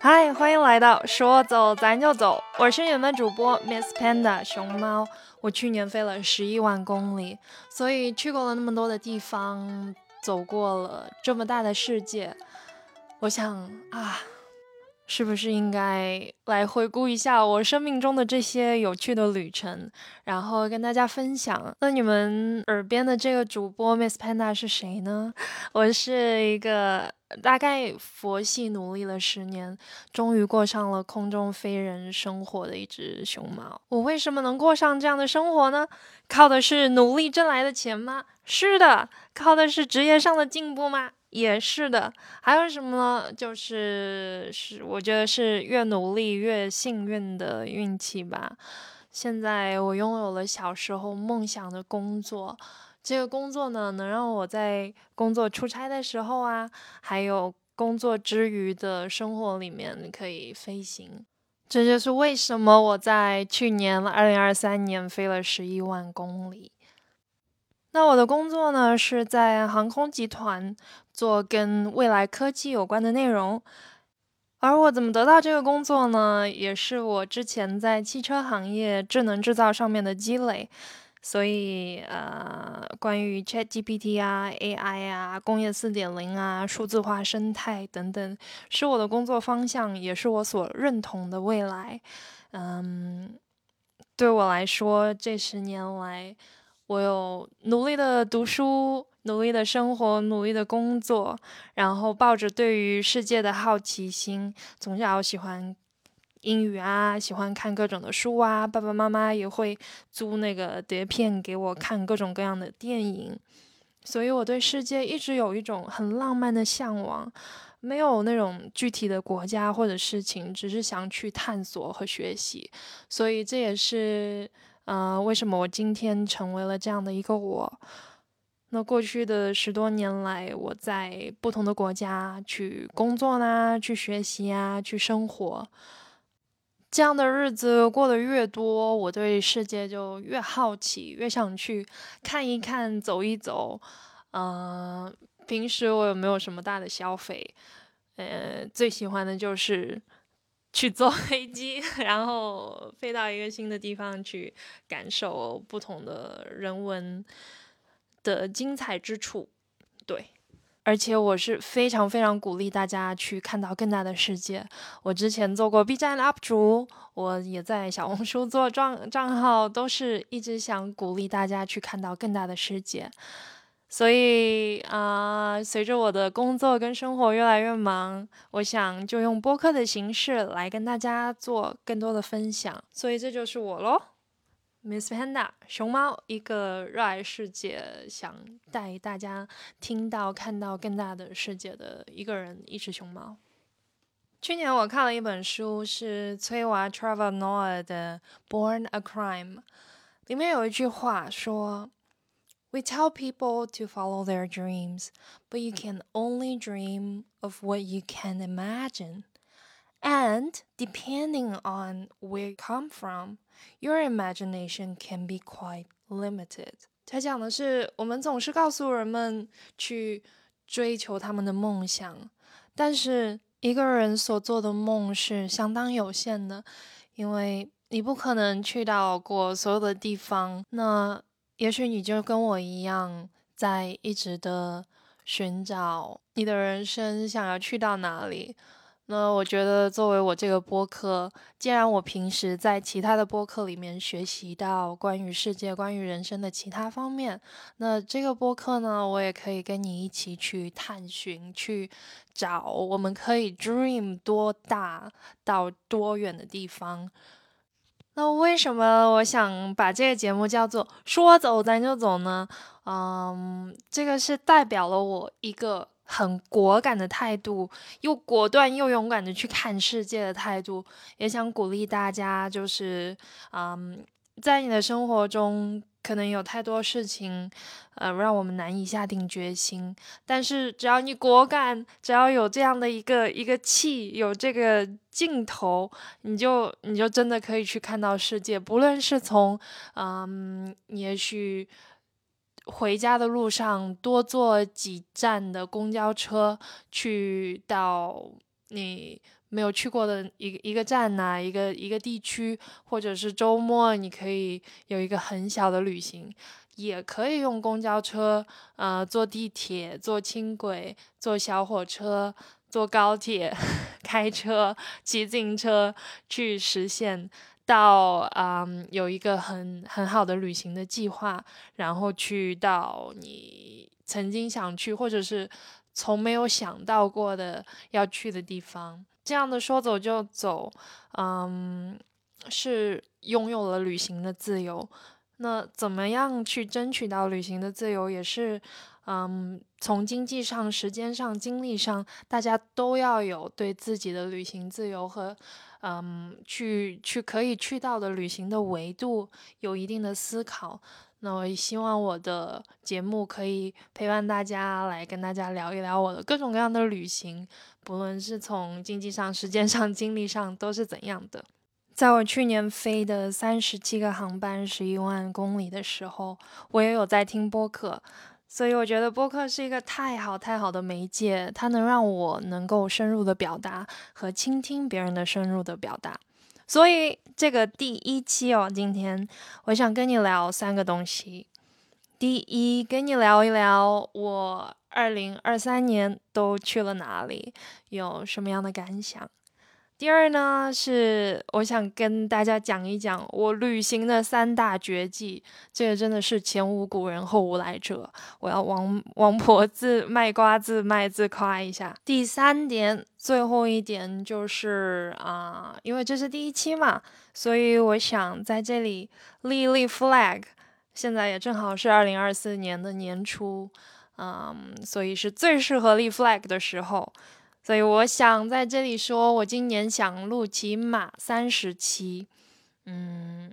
嗨，欢迎来到说走咱就走，我是你们主播 Miss Panda 熊猫。我去年飞了十一万公里，所以去过了那么多的地方，走过了这么大的世界，我想啊。是不是应该来回顾一下我生命中的这些有趣的旅程，然后跟大家分享？那你们耳边的这个主播 Miss Panda 是谁呢？我是一个大概佛系努力了十年，终于过上了空中飞人生活的一只熊猫。我为什么能过上这样的生活呢？靠的是努力挣来的钱吗？是的。靠的是职业上的进步吗？也是的，还有什么呢？就是是，我觉得是越努力越幸运的运气吧。现在我拥有了小时候梦想的工作，这个工作呢，能让我在工作出差的时候啊，还有工作之余的生活里面可以飞行。这就是为什么我在去年二零二三年飞了十一万公里。那我的工作呢，是在航空集团做跟未来科技有关的内容。而我怎么得到这个工作呢？也是我之前在汽车行业智能制造上面的积累。所以，呃，关于 ChatGPT 啊、AI 啊、工业四点零啊、数字化生态等等，是我的工作方向，也是我所认同的未来。嗯，对我来说，这十年来。我有努力的读书，努力的生活，努力的工作，然后抱着对于世界的好奇心，从小喜欢英语啊，喜欢看各种的书啊，爸爸妈妈也会租那个碟片给我看各种各样的电影，所以我对世界一直有一种很浪漫的向往，没有那种具体的国家或者事情，只是想去探索和学习，所以这也是。呃，为什么我今天成为了这样的一个我？那过去的十多年来，我在不同的国家去工作啦，去学习啊，去生活。这样的日子过得越多，我对世界就越好奇，越想去看一看、走一走。嗯，平时我有没有什么大的消费？呃，最喜欢的就是。去坐 飞机，然后飞到一个新的地方去感受不同的人文的精彩之处。对，而且我是非常非常鼓励大家去看到更大的世界。我之前做过 B 站 UP 主，我也在小红书做账账号，都是一直想鼓励大家去看到更大的世界。所以啊，随着我的工作跟生活越来越忙，我想就用播客的形式来跟大家做更多的分享。所以这就是我喽 ，Miss Panda 熊猫，一个热爱世界、想带大家听到、看到更大的世界的一个人，一只熊猫。去年我看了一本书，是崔娃 Trevor Noah 的《Born a Crime》，里面有一句话说。We tell people to follow their dreams, but you can only dream of what you can imagine. And depending on where you come from, Your imagination can be quite limited. 他讲的是，我们总是告诉人们去追求他们的梦想，但是一个人所做的梦是相当有限的，因为你不可能去到过所有的地方。那也许你就跟我一样，在一直的寻找你的人生想要去到哪里。那我觉得，作为我这个播客，既然我平时在其他的播客里面学习到关于世界、关于人生的其他方面，那这个播客呢，我也可以跟你一起去探寻、去找，我们可以 dream 多大到多远的地方。那为什么我想把这个节目叫做“说走咱就走”呢？嗯，这个是代表了我一个很果敢的态度，又果断又勇敢的去看世界的态度，也想鼓励大家，就是嗯，在你的生活中。可能有太多事情，呃，让我们难以下定决心。但是只要你果敢，只要有这样的一个一个气，有这个劲头，你就你就真的可以去看到世界。不论是从，嗯，也许回家的路上多坐几站的公交车，去到你没有去过的一个一个站呐，一个一个地区，或者是周末你可以有一个很小的旅行，也可以用公交车，呃，坐地铁，坐轻轨，坐小火车，坐高铁，开车，骑自行车去实现。到嗯，有一个很很好的旅行的计划，然后去到你曾经想去或者是从没有想到过的要去的地方，这样的说走就走，嗯，是拥有了旅行的自由。那怎么样去争取到旅行的自由，也是嗯，从经济上、时间上、精力上，大家都要有对自己的旅行自由和。嗯，去去可以去到的旅行的维度有一定的思考。那我也希望我的节目可以陪伴大家来跟大家聊一聊我的各种各样的旅行，不论是从经济上、时间上、精力上都是怎样的。在我去年飞的三十七个航班、十一万公里的时候，我也有在听播客。所以我觉得播客是一个太好太好的媒介，它能让我能够深入的表达和倾听别人的深入的表达。所以这个第一期哦，今天我想跟你聊三个东西。第一，跟你聊一聊我二零二三年都去了哪里，有什么样的感想。第二呢，是我想跟大家讲一讲我旅行的三大绝技，这个真的是前无古人后无来者，我要王王婆自卖瓜自卖自夸一下。第三点，最后一点就是啊，因为这是第一期嘛，所以我想在这里立立 flag。现在也正好是二零二四年的年初，嗯，所以是最适合立 flag 的时候。所以我想在这里说，我今年想录起码三十期，嗯，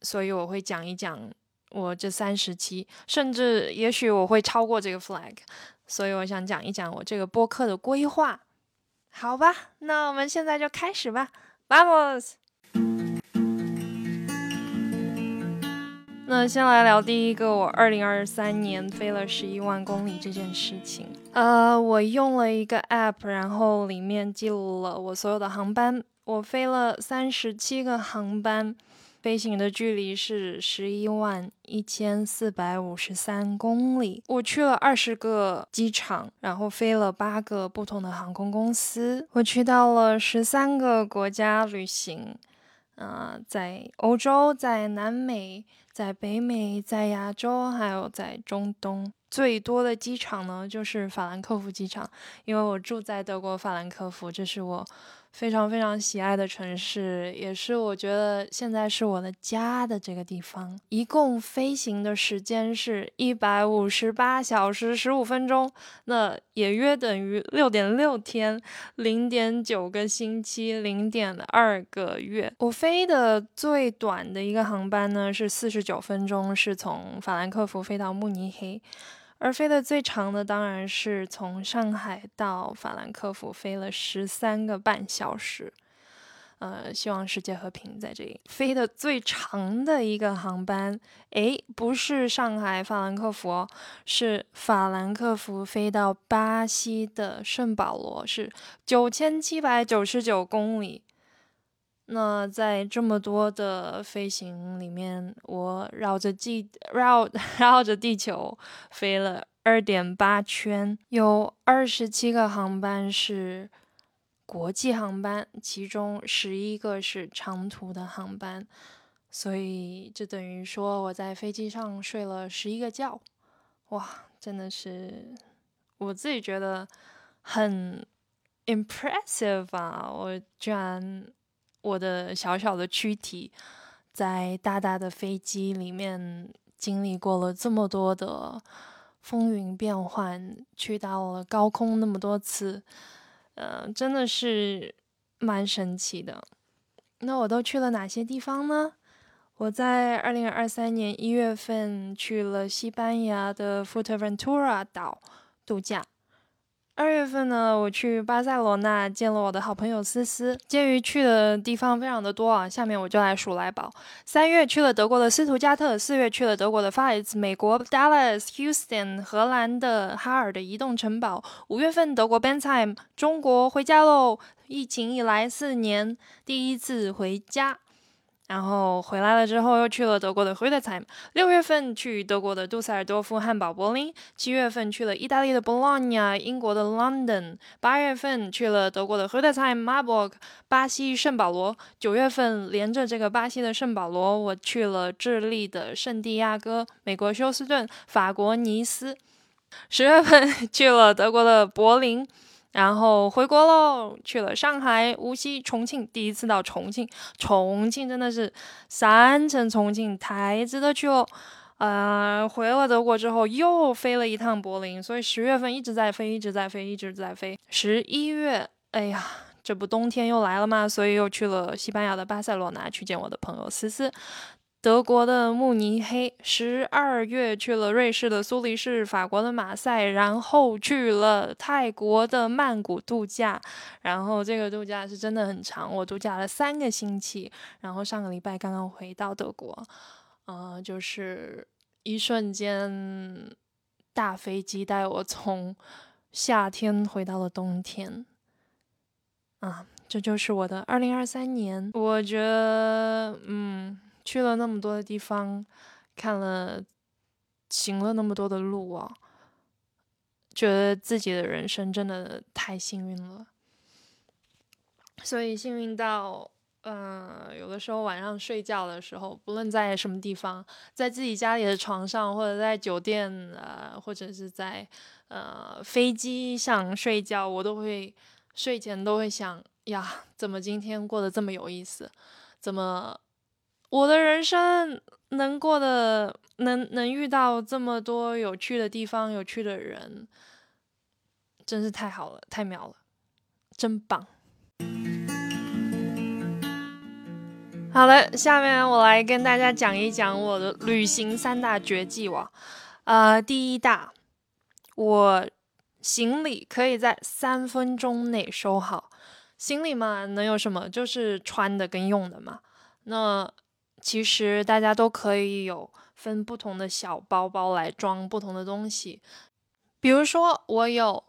所以我会讲一讲我这三十期，甚至也许我会超过这个 flag，所以我想讲一讲我这个播客的规划，好吧？那我们现在就开始吧，Bubbles 那先来聊第一个，我二零二三年飞了十一万公里这件事情。呃，我用了一个 app，然后里面记录了我所有的航班。我飞了三十七个航班，飞行的距离是十一万一千四百五十三公里。我去了二十个机场，然后飞了八个不同的航空公司。我去到了十三个国家旅行，啊，在欧洲，在南美。在北美，在亚洲，还有在中东，最多的机场呢，就是法兰克福机场，因为我住在德国法兰克福，这是我。非常非常喜爱的城市，也是我觉得现在是我的家的这个地方。一共飞行的时间是一百五十八小时十五分钟，那也约等于六点六天，零点九个星期，零点二个月。我飞的最短的一个航班呢是四十九分钟，是从法兰克福飞到慕尼黑。而飞的最长的当然是从上海到法兰克福飞了十三个半小时，呃，希望世界和平在这里。飞的最长的一个航班，诶，不是上海法兰克福，是法兰克福飞到巴西的圣保罗，是九千七百九十九公里。那在这么多的飞行里面，我绕着地 绕 绕着地球飞了二点八圈，有二十七个航班是国际航班，其中十一个是长途的航班，所以就等于说我在飞机上睡了十一个觉，哇，真的是我自己觉得很 impressive 啊，我居然。我的小小的躯体，在大大的飞机里面经历过了这么多的风云变幻，去到了高空那么多次，呃，真的是蛮神奇的。那我都去了哪些地方呢？我在二零二三年一月份去了西班牙的 Fuerteventura 岛度假。二月份呢，我去巴塞罗那见了我的好朋友思思。鉴于去的地方非常的多啊，下面我就来数来宝。三月去了德国的斯图加特，四月去了德国的 f i t s 美国 Dallas、Houston，荷兰的哈尔的移动城堡。五月份德国 Bentheim，中国回家喽！疫情以来四年第一次回家。然后回来了之后，又去了德国的 h u d e t i m e 六月份去德国的杜塞尔多夫、汉堡、柏林。七月份去了意大利的 Bologna、英国的 London。八月份去了德国的 h u d e t i m e Marburg、巴西圣保罗。九月份连着这个巴西的圣保罗，我去了智利的圣地亚哥、美国休斯顿、法国尼斯。十月份 去了德国的柏林。然后回国喽，去了上海、无锡、重庆。第一次到重庆，重庆真的是三层重庆，太值得去了。呃，回了德国之后，又飞了一趟柏林，所以十月份一直在飞，一直在飞，一直在飞。十一月，哎呀，这不冬天又来了嘛，所以又去了西班牙的巴塞罗那去见我的朋友思思。德国的慕尼黑，十二月去了瑞士的苏黎世，法国的马赛，然后去了泰国的曼谷度假。然后这个度假是真的很长，我度假了三个星期。然后上个礼拜刚刚回到德国，呃，就是一瞬间，大飞机带我从夏天回到了冬天。啊，这就是我的二零二三年。我觉得，嗯。去了那么多的地方，看了，行了那么多的路啊，觉得自己的人生真的太幸运了。所以幸运到，嗯，有的时候晚上睡觉的时候，不论在什么地方，在自己家里的床上，或者在酒店，呃，或者是在呃飞机上睡觉，我都会睡前都会想呀，怎么今天过得这么有意思？怎么？我的人生能过的，能能遇到这么多有趣的地方、有趣的人，真是太好了，太妙了，真棒！好了，下面我来跟大家讲一讲我的旅行三大绝技哇。呃，第一大，我行李可以在三分钟内收好。行李嘛，能有什么？就是穿的跟用的嘛。那其实大家都可以有分不同的小包包来装不同的东西，比如说我有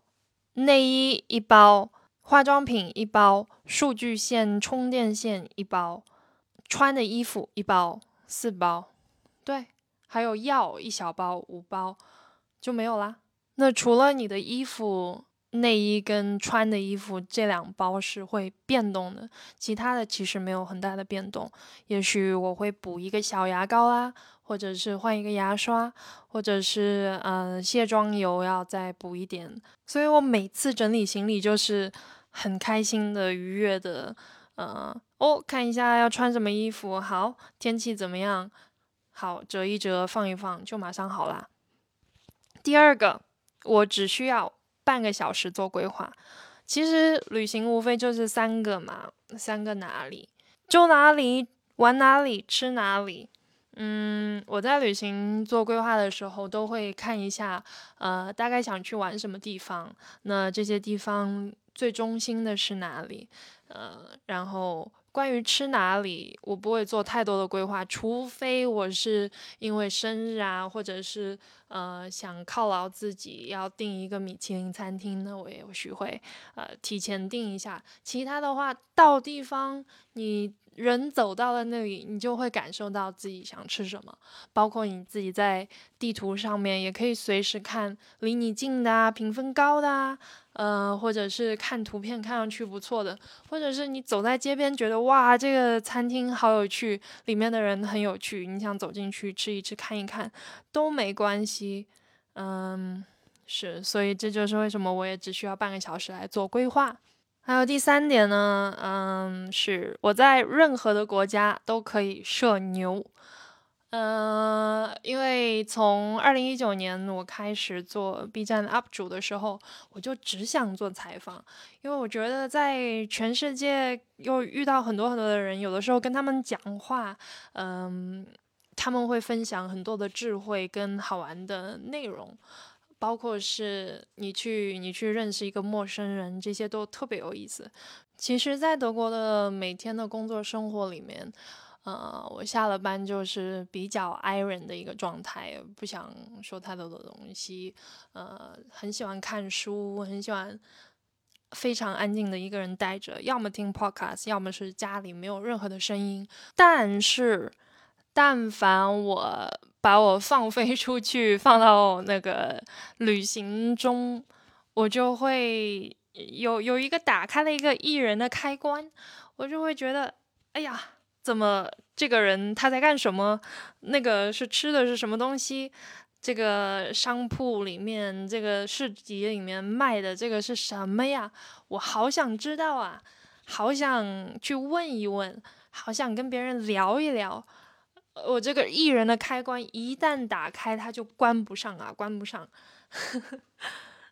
内衣一包，化妆品一包，数据线、充电线一包，穿的衣服一包，四包，对，还有药一小包，五包就没有啦。那除了你的衣服。内衣跟穿的衣服这两包是会变动的，其他的其实没有很大的变动。也许我会补一个小牙膏啊，或者是换一个牙刷，或者是嗯卸妆油要再补一点。所以我每次整理行李就是很开心的、愉悦的。嗯，哦，看一下要穿什么衣服，好，天气怎么样？好，折一折，放一放，就马上好啦。第二个，我只需要。半个小时做规划，其实旅行无非就是三个嘛，三个哪里住哪里玩哪里吃哪里。嗯，我在旅行做规划的时候都会看一下，呃，大概想去玩什么地方，那这些地方最中心的是哪里，呃，然后。关于吃哪里，我不会做太多的规划，除非我是因为生日啊，或者是呃想犒劳自己要订一个米其林餐厅，那我也许会呃提前订一下。其他的话，到地方你。人走到了那里，你就会感受到自己想吃什么。包括你自己在地图上面也可以随时看离你近的啊，评分高的啊，呃，或者是看图片看上去不错的，或者是你走在街边觉得哇，这个餐厅好有趣，里面的人很有趣，你想走进去吃一吃看一看都没关系。嗯，是，所以这就是为什么我也只需要半个小时来做规划。还有第三点呢，嗯，是我在任何的国家都可以社牛，呃，因为从二零一九年我开始做 B 站 UP 主的时候，我就只想做采访，因为我觉得在全世界又遇到很多很多的人，有的时候跟他们讲话，嗯，他们会分享很多的智慧跟好玩的内容。包括是你去你去认识一个陌生人，这些都特别有意思。其实，在德国的每天的工作生活里面，呃，我下了班就是比较 iron 的一个状态，不想说太多的东西，呃，很喜欢看书，很喜欢非常安静的一个人待着，要么听 podcast，要么是家里没有任何的声音。但是，但凡我把我放飞出去，放到那个旅行中，我就会。有有一个打开了一个艺人的开关，我就会觉得，哎呀，怎么这个人他在干什么？那个是吃的是什么东西？这个商铺里面，这个市集里面卖的这个是什么呀？我好想知道啊，好想去问一问，好想跟别人聊一聊。我这个艺人的开关一旦打开，它就关不上啊，关不上。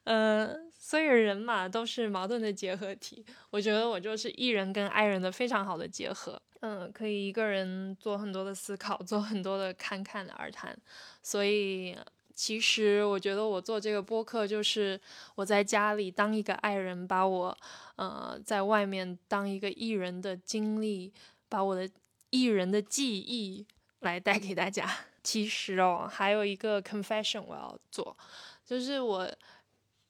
嗯。所以人嘛，都是矛盾的结合体。我觉得我就是艺人跟爱人的非常好的结合。嗯，可以一个人做很多的思考，做很多的侃侃而谈。所以其实我觉得我做这个播客，就是我在家里当一个爱人，把我呃在外面当一个艺人的经历，把我的艺人的记忆来带给大家。其实哦，还有一个 confession 我要做，就是我。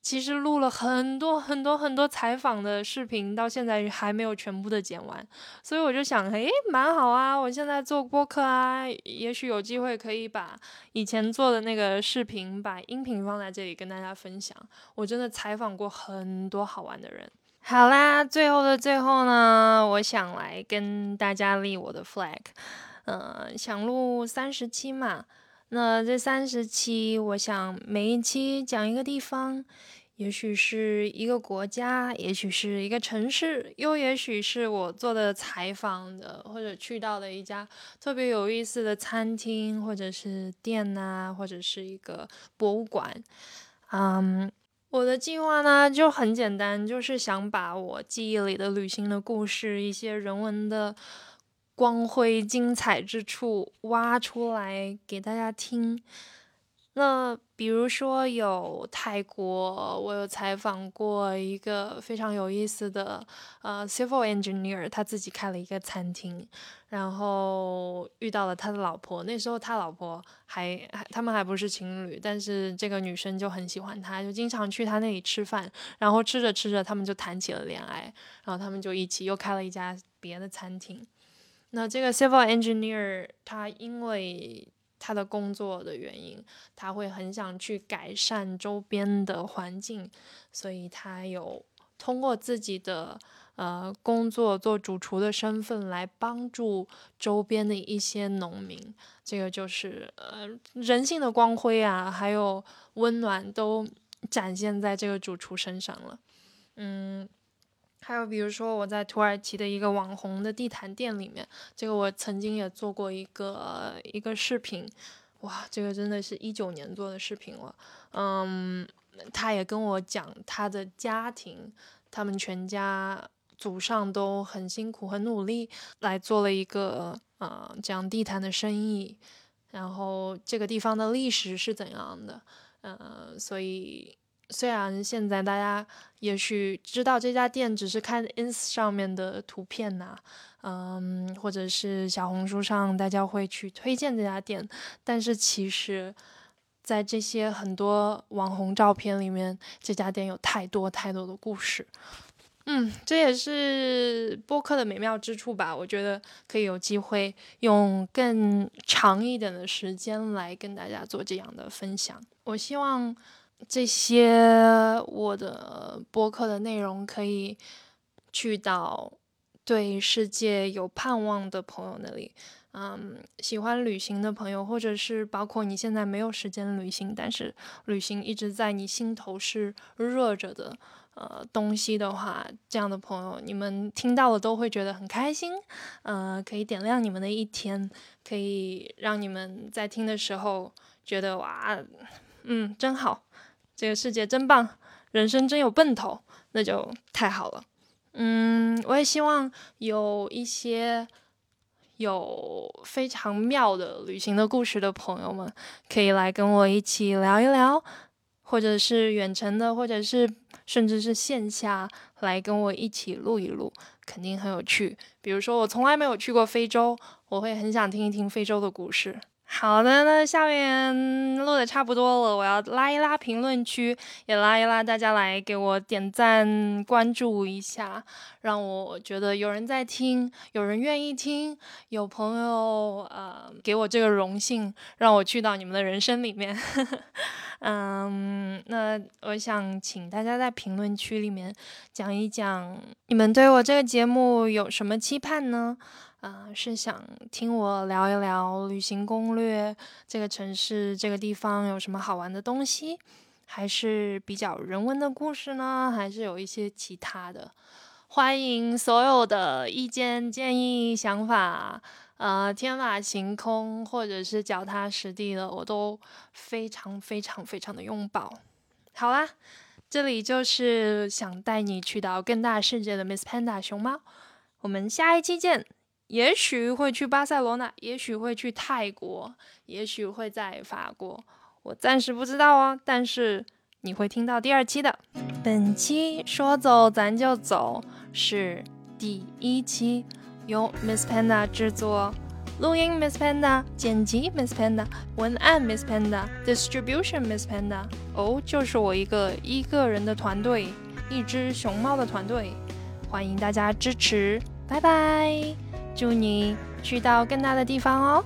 其实录了很多很多很多采访的视频，到现在还没有全部的剪完，所以我就想，诶，蛮好啊！我现在做播客啊，也许有机会可以把以前做的那个视频，把音频放在这里跟大家分享。我真的采访过很多好玩的人。好啦，最后的最后呢，我想来跟大家立我的 flag，嗯，想录三十期嘛。那这三十期，我想每一期讲一个地方，也许是一个国家，也许是一个城市，又也许是我做的采访的，或者去到的一家特别有意思的餐厅，或者是店呐，或者是一个博物馆。嗯，我的计划呢就很简单，就是想把我记忆里的旅行的故事，一些人文的。光辉精彩之处挖出来给大家听。那比如说有泰国，我有采访过一个非常有意思的呃 civil engineer，他自己开了一个餐厅，然后遇到了他的老婆。那时候他老婆还还他们还不是情侣，但是这个女生就很喜欢他，就经常去他那里吃饭。然后吃着吃着，他们就谈起了恋爱，然后他们就一起又开了一家别的餐厅。那这个 civil engineer 他因为他的工作的原因，他会很想去改善周边的环境，所以他有通过自己的呃工作做主厨的身份来帮助周边的一些农民。这个就是呃人性的光辉啊，还有温暖都展现在这个主厨身上了。嗯。还有比如说我在土耳其的一个网红的地毯店里面，这个我曾经也做过一个一个视频，哇，这个真的是一九年做的视频了。嗯，他也跟我讲他的家庭，他们全家祖上都很辛苦很努力来做了一个呃这样地毯的生意，然后这个地方的历史是怎样的，嗯，所以。虽然现在大家也许知道这家店只是看 ins 上面的图片呐，嗯，或者是小红书上大家会去推荐这家店，但是其实，在这些很多网红照片里面，这家店有太多太多的故事。嗯，这也是播客的美妙之处吧？我觉得可以有机会用更长一点的时间来跟大家做这样的分享。我希望。这些我的播客的内容可以去到对世界有盼望的朋友那里，嗯，喜欢旅行的朋友，或者是包括你现在没有时间旅行，但是旅行一直在你心头是热着的，呃，东西的话，这样的朋友，你们听到了都会觉得很开心，呃，可以点亮你们的一天，可以让你们在听的时候觉得哇，嗯，真好。这个世界真棒，人生真有奔头，那就太好了。嗯，我也希望有一些有非常妙的旅行的故事的朋友们，可以来跟我一起聊一聊，或者是远程的，或者是甚至是线下来跟我一起录一录，肯定很有趣。比如说，我从来没有去过非洲，我会很想听一听非洲的故事。好的，那下面录的差不多了，我要拉一拉评论区，也拉一拉大家来给我点赞、关注一下，让我觉得有人在听，有人愿意听，有朋友呃给我这个荣幸，让我去到你们的人生里面。嗯，那我想请大家在评论区里面讲一讲，你们对我这个节目有什么期盼呢？啊，是想听我聊一聊旅行攻略，这个城市、这个地方有什么好玩的东西，还是比较人文的故事呢？还是有一些其他的？欢迎所有的意见、建议、想法，呃，天马行空或者是脚踏实地的，我都非常非常非常的拥抱。好啦，这里就是想带你去到更大世界的 Miss Panda 熊猫，我们下一期见。也许会去巴塞罗那，也许会去泰国，也许会在法国，我暂时不知道哦。但是你会听到第二期的。本期说走咱就走是第一期，由 Miss Panda 制作，录音 Miss Panda，剪辑 Miss Panda，文案 Miss Panda，distribution Miss Panda。哦，就是我一个一个人的团队，一只熊猫的团队，欢迎大家支持，拜拜。祝你去到更大的地方哦！